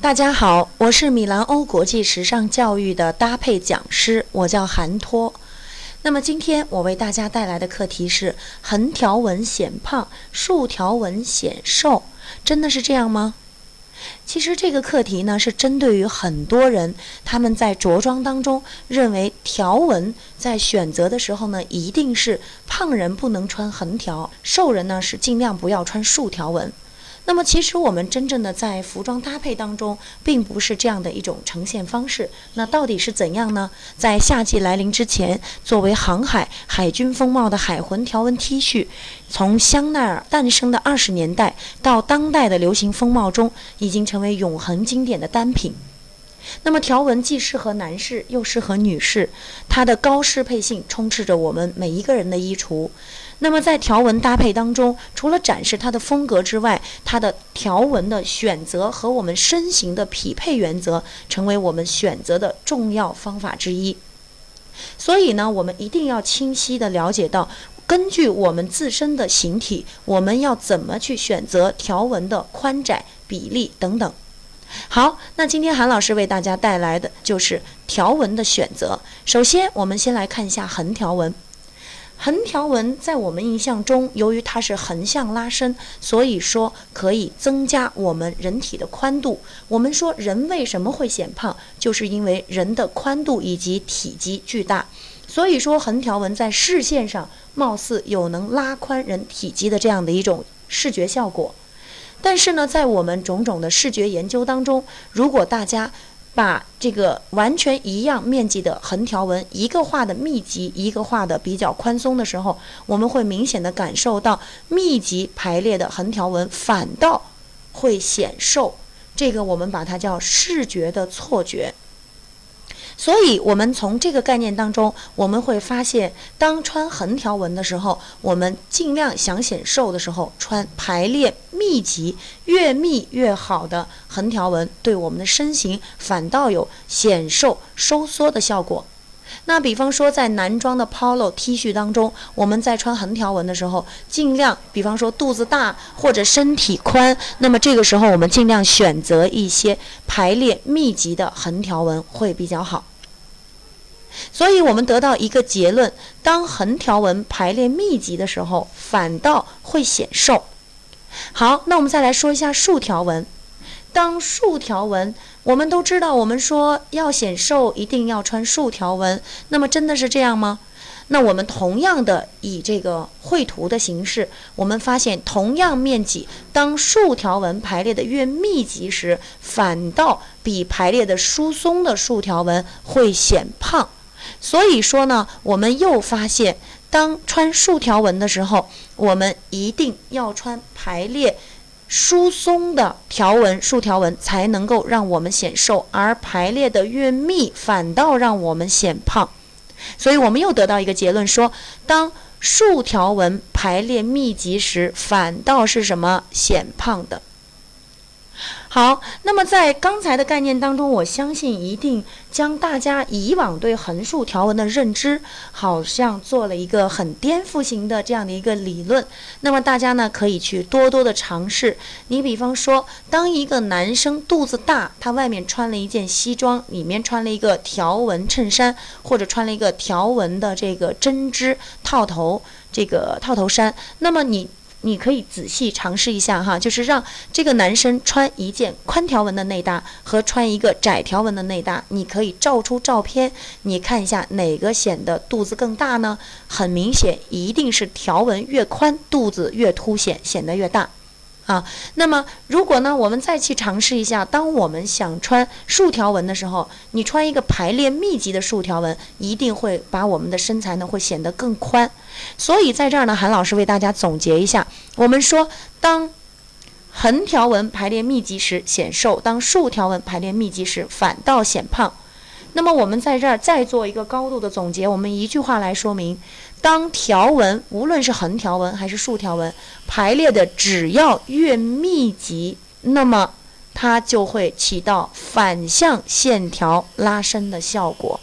大家好，我是米兰欧国际时尚教育的搭配讲师，我叫韩托。那么今天我为大家带来的课题是横条纹显胖，竖条纹显瘦，真的是这样吗？其实这个课题呢，是针对于很多人，他们在着装当中认为条纹在选择的时候呢，一定是胖人不能穿横条，瘦人呢是尽量不要穿竖条纹。那么，其实我们真正的在服装搭配当中，并不是这样的一种呈现方式。那到底是怎样呢？在夏季来临之前，作为航海海军风貌的海魂条纹 T 恤，从香奈儿诞生的二十年代到当代的流行风貌中，已经成为永恒经典的单品。那么条纹既适合男士，又适合女士，它的高适配性充斥着我们每一个人的衣橱。那么在条纹搭配当中，除了展示它的风格之外，它的条纹的选择和我们身形的匹配原则，成为我们选择的重要方法之一。所以呢，我们一定要清晰地了解到，根据我们自身的形体，我们要怎么去选择条纹的宽窄比例等等。好，那今天韩老师为大家带来的就是条纹的选择。首先，我们先来看一下横条纹。横条纹在我们印象中，由于它是横向拉伸，所以说可以增加我们人体的宽度。我们说人为什么会显胖，就是因为人的宽度以及体积巨大。所以说横条纹在视线上貌似有能拉宽人体积的这样的一种视觉效果。但是呢，在我们种种的视觉研究当中，如果大家把这个完全一样面积的横条纹，一个画的密集，一个画的比较宽松的时候，我们会明显的感受到密集排列的横条纹反倒会显瘦，这个我们把它叫视觉的错觉。所以，我们从这个概念当中，我们会发现，当穿横条纹的时候，我们尽量想显瘦的时候，穿排列密集、越密越好的横条纹，对我们的身形反倒有显瘦收缩的效果。那比方说，在男装的 Polo T 恤当中，我们在穿横条纹的时候，尽量，比方说肚子大或者身体宽，那么这个时候我们尽量选择一些排列密集的横条纹会比较好。所以我们得到一个结论：当横条纹排列密集的时候，反倒会显瘦。好，那我们再来说一下竖条纹。当竖条纹，我们都知道，我们说要显瘦，一定要穿竖条纹。那么真的是这样吗？那我们同样的以这个绘图的形式，我们发现同样面积，当竖条纹排列的越密集时，反倒比排列的疏松的竖条纹会显胖。所以说呢，我们又发现，当穿竖条纹的时候，我们一定要穿排列疏松的条纹，竖条纹才能够让我们显瘦，而排列的越密，反倒让我们显胖。所以我们又得到一个结论，说当竖条纹排列密集时，反倒是什么显胖的。好，那么在刚才的概念当中，我相信一定将大家以往对横竖条纹的认知，好像做了一个很颠覆型的这样的一个理论。那么大家呢，可以去多多的尝试。你比方说，当一个男生肚子大，他外面穿了一件西装，里面穿了一个条纹衬衫，或者穿了一个条纹的这个针织套头这个套头衫，那么你。你可以仔细尝试一下哈，就是让这个男生穿一件宽条纹的内搭和穿一个窄条纹的内搭，你可以照出照片，你看一下哪个显得肚子更大呢？很明显，一定是条纹越宽，肚子越凸显，显得越大。啊，那么如果呢，我们再去尝试一下，当我们想穿竖条纹的时候，你穿一个排列密集的竖条纹，一定会把我们的身材呢会显得更宽。所以在这儿呢，韩老师为大家总结一下，我们说，当横条纹排列密集时显瘦，当竖条纹排列密集时反倒显胖。那么我们在这儿再做一个高度的总结，我们一句话来说明：当条纹无论是横条纹还是竖条纹排列的只要越密集，那么它就会起到反向线条拉伸的效果。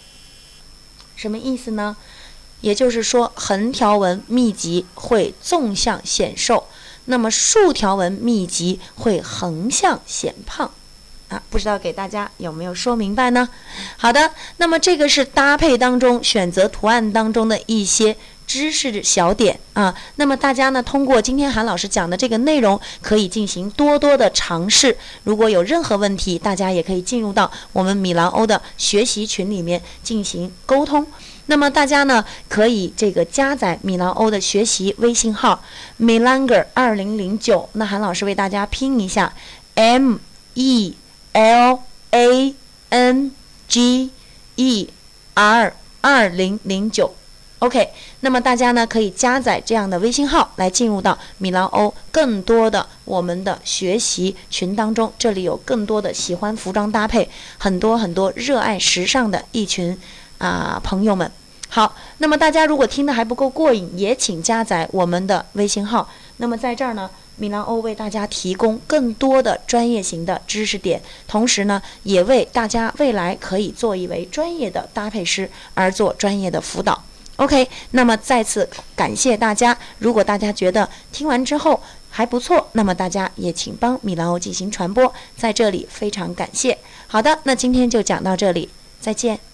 什么意思呢？也就是说，横条纹密集会纵向显瘦，那么竖条纹密集会横向显胖。啊，不知道给大家有没有说明白呢？好的，那么这个是搭配当中选择图案当中的一些知识小点啊。那么大家呢，通过今天韩老师讲的这个内容，可以进行多多的尝试。如果有任何问题，大家也可以进入到我们米兰欧的学习群里面进行沟通。那么大家呢，可以这个加载米兰欧的学习微信号 Milanger 二零零九。那韩老师为大家拼一下 M E。L A N G E R 二零零九，OK。那么大家呢可以加载这样的微信号来进入到米兰欧更多的我们的学习群当中。这里有更多的喜欢服装搭配、很多很多热爱时尚的一群啊朋友们。好，那么大家如果听的还不够过瘾，也请加载我们的微信号。那么在这儿呢。米兰欧为大家提供更多的专业型的知识点，同时呢，也为大家未来可以做一位专业的搭配师而做专业的辅导。OK，那么再次感谢大家。如果大家觉得听完之后还不错，那么大家也请帮米兰欧进行传播，在这里非常感谢。好的，那今天就讲到这里，再见。